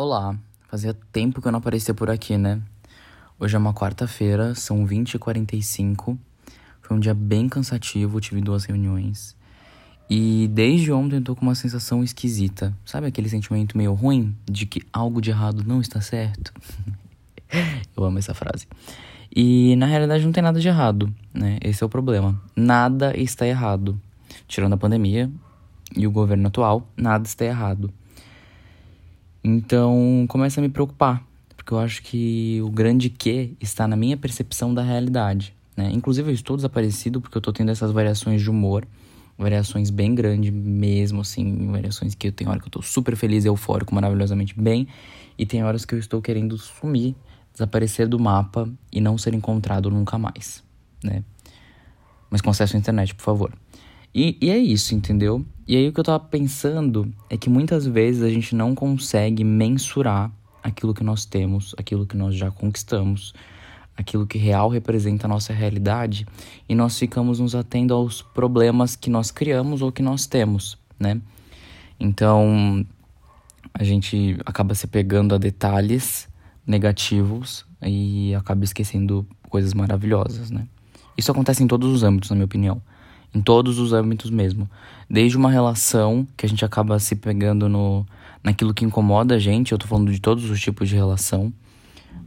Olá, fazia tempo que eu não aparecia por aqui, né? Hoje é uma quarta-feira, são 20h45. Foi um dia bem cansativo, tive duas reuniões. E desde ontem eu tô com uma sensação esquisita. Sabe aquele sentimento meio ruim de que algo de errado não está certo? eu amo essa frase. E na realidade não tem nada de errado, né? Esse é o problema. Nada está errado. Tirando a pandemia e o governo atual, nada está errado. Então começa a me preocupar, porque eu acho que o grande que está na minha percepção da realidade. Né? Inclusive eu estou desaparecido porque eu estou tendo essas variações de humor, variações bem grandes mesmo, assim, variações que eu tenho hora que eu estou super feliz, eufórico, maravilhosamente bem, e tem horas que eu estou querendo sumir, desaparecer do mapa e não ser encontrado nunca mais, né? Mas com acesso à internet, por favor. E, e é isso, entendeu? E aí o que eu tava pensando é que muitas vezes a gente não consegue mensurar aquilo que nós temos, aquilo que nós já conquistamos, aquilo que real representa a nossa realidade, e nós ficamos nos atendo aos problemas que nós criamos ou que nós temos, né? Então, a gente acaba se pegando a detalhes negativos e acaba esquecendo coisas maravilhosas, né? Isso acontece em todos os âmbitos, na minha opinião em todos os âmbitos mesmo. Desde uma relação que a gente acaba se pegando no naquilo que incomoda a gente, eu tô falando de todos os tipos de relação,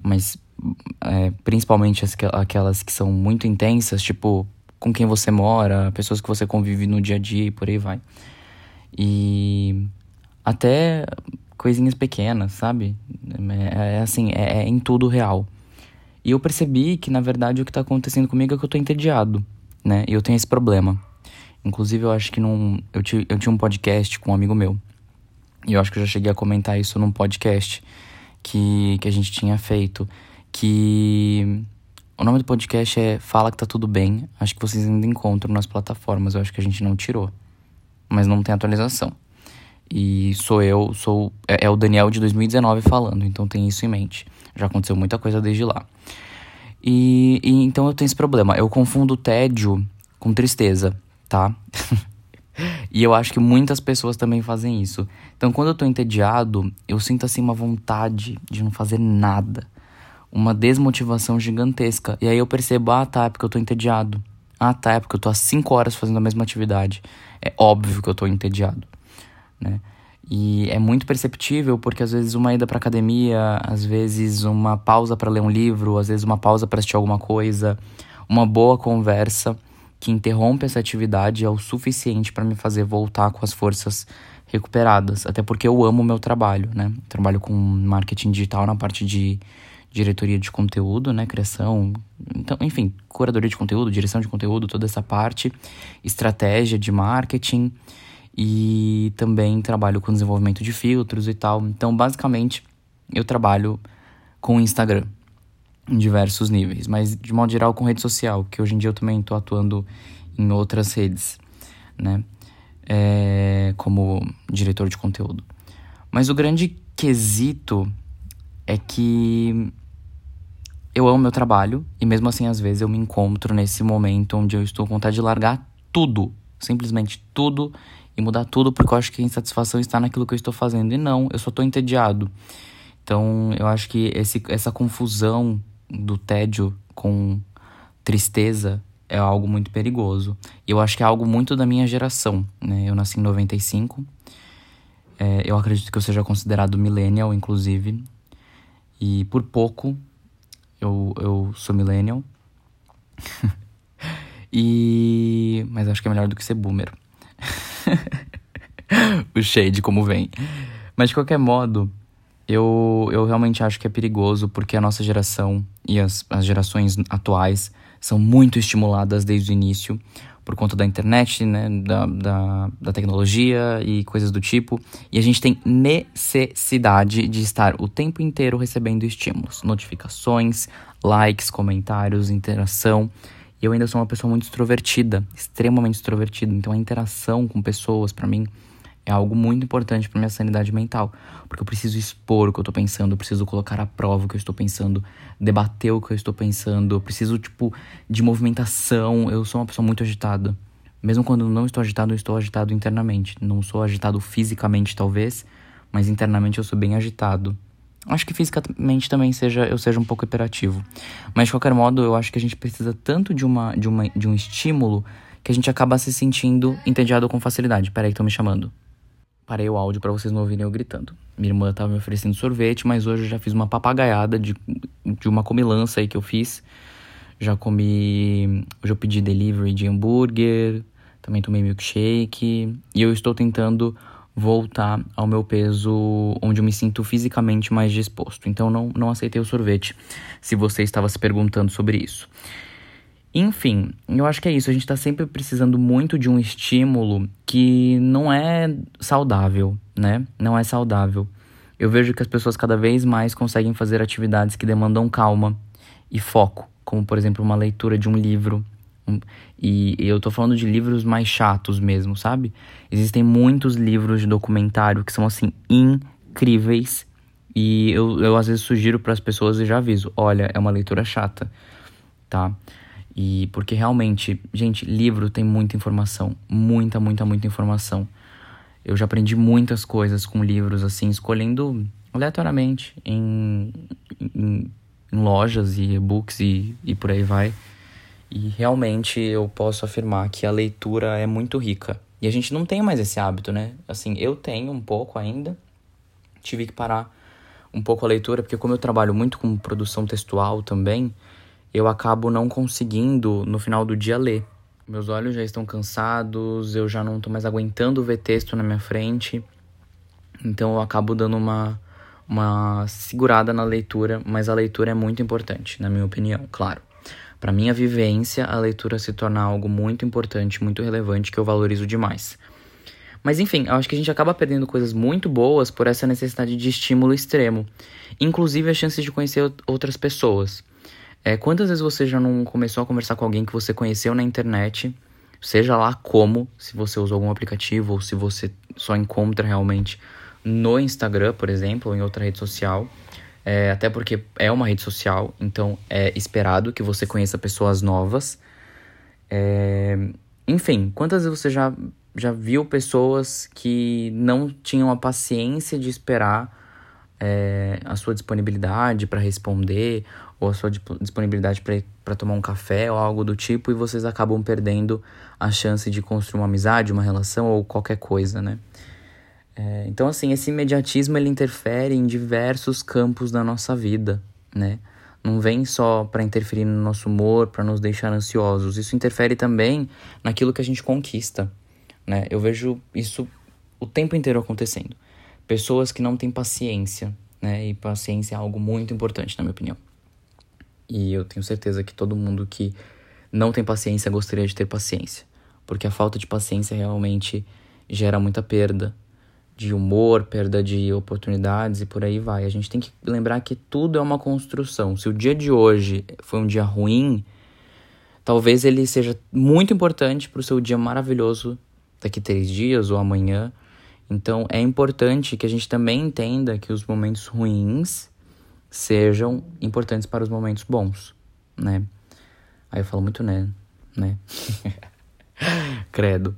mas é, principalmente as, aquelas que são muito intensas, tipo com quem você mora, pessoas que você convive no dia a dia e por aí vai. E até coisinhas pequenas, sabe? É, é assim, é, é em tudo real. E eu percebi que, na verdade, o que tá acontecendo comigo é que eu tô entediado né? E eu tenho esse problema. Inclusive, eu acho que num, eu, tinha, eu tinha um podcast com um amigo meu. E eu acho que eu já cheguei a comentar isso num podcast que, que a gente tinha feito. Que o nome do podcast é Fala que tá tudo bem. Acho que vocês ainda encontram nas plataformas. Eu acho que a gente não tirou. Mas não tem atualização. E sou eu, sou. É, é o Daniel de 2019 falando, então tem isso em mente. Já aconteceu muita coisa desde lá. E, e então eu tenho esse problema. Eu confundo tédio com tristeza, tá? e eu acho que muitas pessoas também fazem isso. Então, quando eu tô entediado, eu sinto assim uma vontade de não fazer nada. Uma desmotivação gigantesca. E aí eu percebo, ah, tá, é porque eu tô entediado. Ah, tá, é porque eu tô há 5 horas fazendo a mesma atividade. É óbvio que eu tô entediado, né? E é muito perceptível porque às vezes uma ida para academia, às vezes uma pausa para ler um livro, às vezes uma pausa para assistir alguma coisa, uma boa conversa que interrompe essa atividade é o suficiente para me fazer voltar com as forças recuperadas, até porque eu amo o meu trabalho, né? Trabalho com marketing digital na parte de diretoria de conteúdo, né, criação, então, enfim, curadoria de conteúdo, direção de conteúdo, toda essa parte, estratégia de marketing e também trabalho com desenvolvimento de filtros e tal. Então, basicamente, eu trabalho com Instagram em diversos níveis, mas de modo geral com rede social, que hoje em dia eu também estou atuando em outras redes, né? É, como diretor de conteúdo. Mas o grande quesito é que eu amo meu trabalho e mesmo assim às vezes eu me encontro nesse momento onde eu estou com vontade de largar tudo, simplesmente tudo e mudar tudo porque eu acho que a insatisfação está naquilo que eu estou fazendo. E não, eu só estou entediado. Então, eu acho que esse, essa confusão do tédio com tristeza é algo muito perigoso. E eu acho que é algo muito da minha geração, né? Eu nasci em 95. É, eu acredito que eu seja considerado millennial, inclusive. E por pouco eu, eu sou millennial. e... Mas acho que é melhor do que ser boomer. o shade como vem. Mas de qualquer modo, eu, eu realmente acho que é perigoso porque a nossa geração e as, as gerações atuais são muito estimuladas desde o início por conta da internet, né, da, da, da, tecnologia e coisas do tipo. E a gente tem necessidade de estar o tempo inteiro recebendo estímulos, notificações, likes, comentários, interação. E eu ainda sou uma pessoa muito extrovertida, extremamente extrovertida. Então a interação com pessoas, para mim, é algo muito importante para minha sanidade mental, porque eu preciso expor o que eu tô pensando, eu preciso colocar à prova o que eu estou pensando, debater o que eu estou pensando, eu preciso tipo de movimentação. Eu sou uma pessoa muito agitada. Mesmo quando não estou agitado, eu estou agitado internamente. Não sou agitado fisicamente, talvez, mas internamente eu sou bem agitado. Acho que fisicamente também seja eu seja um pouco hiperativo. Mas de qualquer modo, eu acho que a gente precisa tanto de uma de, uma, de um estímulo que a gente acaba se sentindo entediado com facilidade. Peraí, estão me chamando. Parei o áudio para vocês não ouvirem eu gritando. Minha irmã tava me oferecendo sorvete, mas hoje eu já fiz uma papagaiada de, de uma comilança aí que eu fiz. Já comi. Hoje eu pedi delivery de hambúrguer, também tomei milkshake. E eu estou tentando voltar ao meu peso onde eu me sinto fisicamente mais disposto. Então não, não aceitei o sorvete, se você estava se perguntando sobre isso. Enfim, eu acho que é isso. A gente está sempre precisando muito de um estímulo que não é saudável, né? Não é saudável. Eu vejo que as pessoas cada vez mais conseguem fazer atividades que demandam calma e foco, como por exemplo uma leitura de um livro. E eu tô falando de livros mais chatos mesmo, sabe? Existem muitos livros de documentário que são assim incríveis. E eu, eu às vezes sugiro para as pessoas e já aviso: olha, é uma leitura chata, tá? E porque realmente, gente, livro tem muita informação, muita, muita, muita informação. Eu já aprendi muitas coisas com livros assim, escolhendo aleatoriamente em, em, em lojas e e-books e, e por aí vai. E realmente eu posso afirmar que a leitura é muito rica. E a gente não tem mais esse hábito, né? Assim, eu tenho um pouco ainda. Tive que parar um pouco a leitura, porque como eu trabalho muito com produção textual também, eu acabo não conseguindo no final do dia ler. Meus olhos já estão cansados, eu já não estou mais aguentando ver texto na minha frente. Então eu acabo dando uma, uma segurada na leitura, mas a leitura é muito importante, na minha opinião, claro. Para minha vivência, a leitura se torna algo muito importante, muito relevante que eu valorizo demais. Mas enfim, eu acho que a gente acaba perdendo coisas muito boas por essa necessidade de estímulo extremo, inclusive a chance de conhecer outras pessoas. É, quantas vezes você já não começou a conversar com alguém que você conheceu na internet, seja lá como, se você usou algum aplicativo ou se você só encontra realmente no Instagram, por exemplo, ou em outra rede social. É, até porque é uma rede social, então é esperado que você conheça pessoas novas. É, enfim, quantas vezes você já, já viu pessoas que não tinham a paciência de esperar é, a sua disponibilidade para responder ou a sua disponibilidade para tomar um café ou algo do tipo e vocês acabam perdendo a chance de construir uma amizade, uma relação ou qualquer coisa, né? É, então, assim, esse imediatismo ele interfere em diversos campos da nossa vida, né? Não vem só para interferir no nosso humor, para nos deixar ansiosos. Isso interfere também naquilo que a gente conquista, né? Eu vejo isso o tempo inteiro acontecendo. Pessoas que não têm paciência, né? E paciência é algo muito importante, na minha opinião. E eu tenho certeza que todo mundo que não tem paciência gostaria de ter paciência. Porque a falta de paciência realmente gera muita perda de humor, perda de oportunidades e por aí vai. A gente tem que lembrar que tudo é uma construção. Se o dia de hoje foi um dia ruim, talvez ele seja muito importante para o seu dia maravilhoso daqui três dias ou amanhã. Então é importante que a gente também entenda que os momentos ruins sejam importantes para os momentos bons, né? Aí eu falo muito né, né? Credo.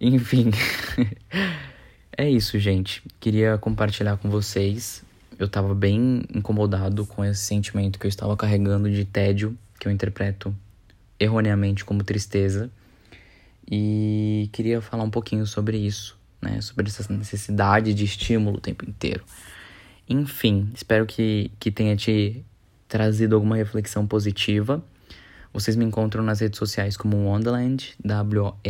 Enfim. é isso, gente. Queria compartilhar com vocês. Eu tava bem incomodado com esse sentimento que eu estava carregando de tédio, que eu interpreto erroneamente como tristeza. E queria falar um pouquinho sobre isso, né? Sobre essa necessidade de estímulo o tempo inteiro. Enfim, espero que, que tenha te trazido alguma reflexão positiva. Vocês me encontram nas redes sociais como Wonderland, W-O-N-D-A-N-L-A-N-D.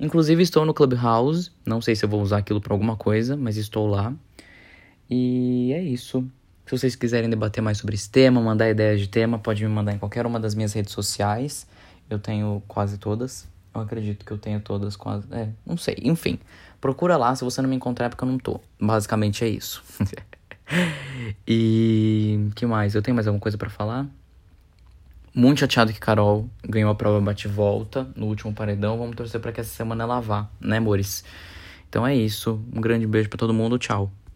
Inclusive estou no Clubhouse, não sei se eu vou usar aquilo para alguma coisa, mas estou lá. E é isso. Se vocês quiserem debater mais sobre esse tema, mandar ideias de tema, pode me mandar em qualquer uma das minhas redes sociais. Eu tenho quase todas. Eu acredito que eu tenho todas quase. É, não sei. Enfim. Procura lá, se você não me encontrar é porque eu não tô. Basicamente é isso. e que mais? Eu tenho mais alguma coisa para falar? Muito chateado que Carol ganhou a prova bate-volta no último paredão. Vamos torcer para que essa semana ela vá, né, amores? Então é isso. Um grande beijo para todo mundo. Tchau.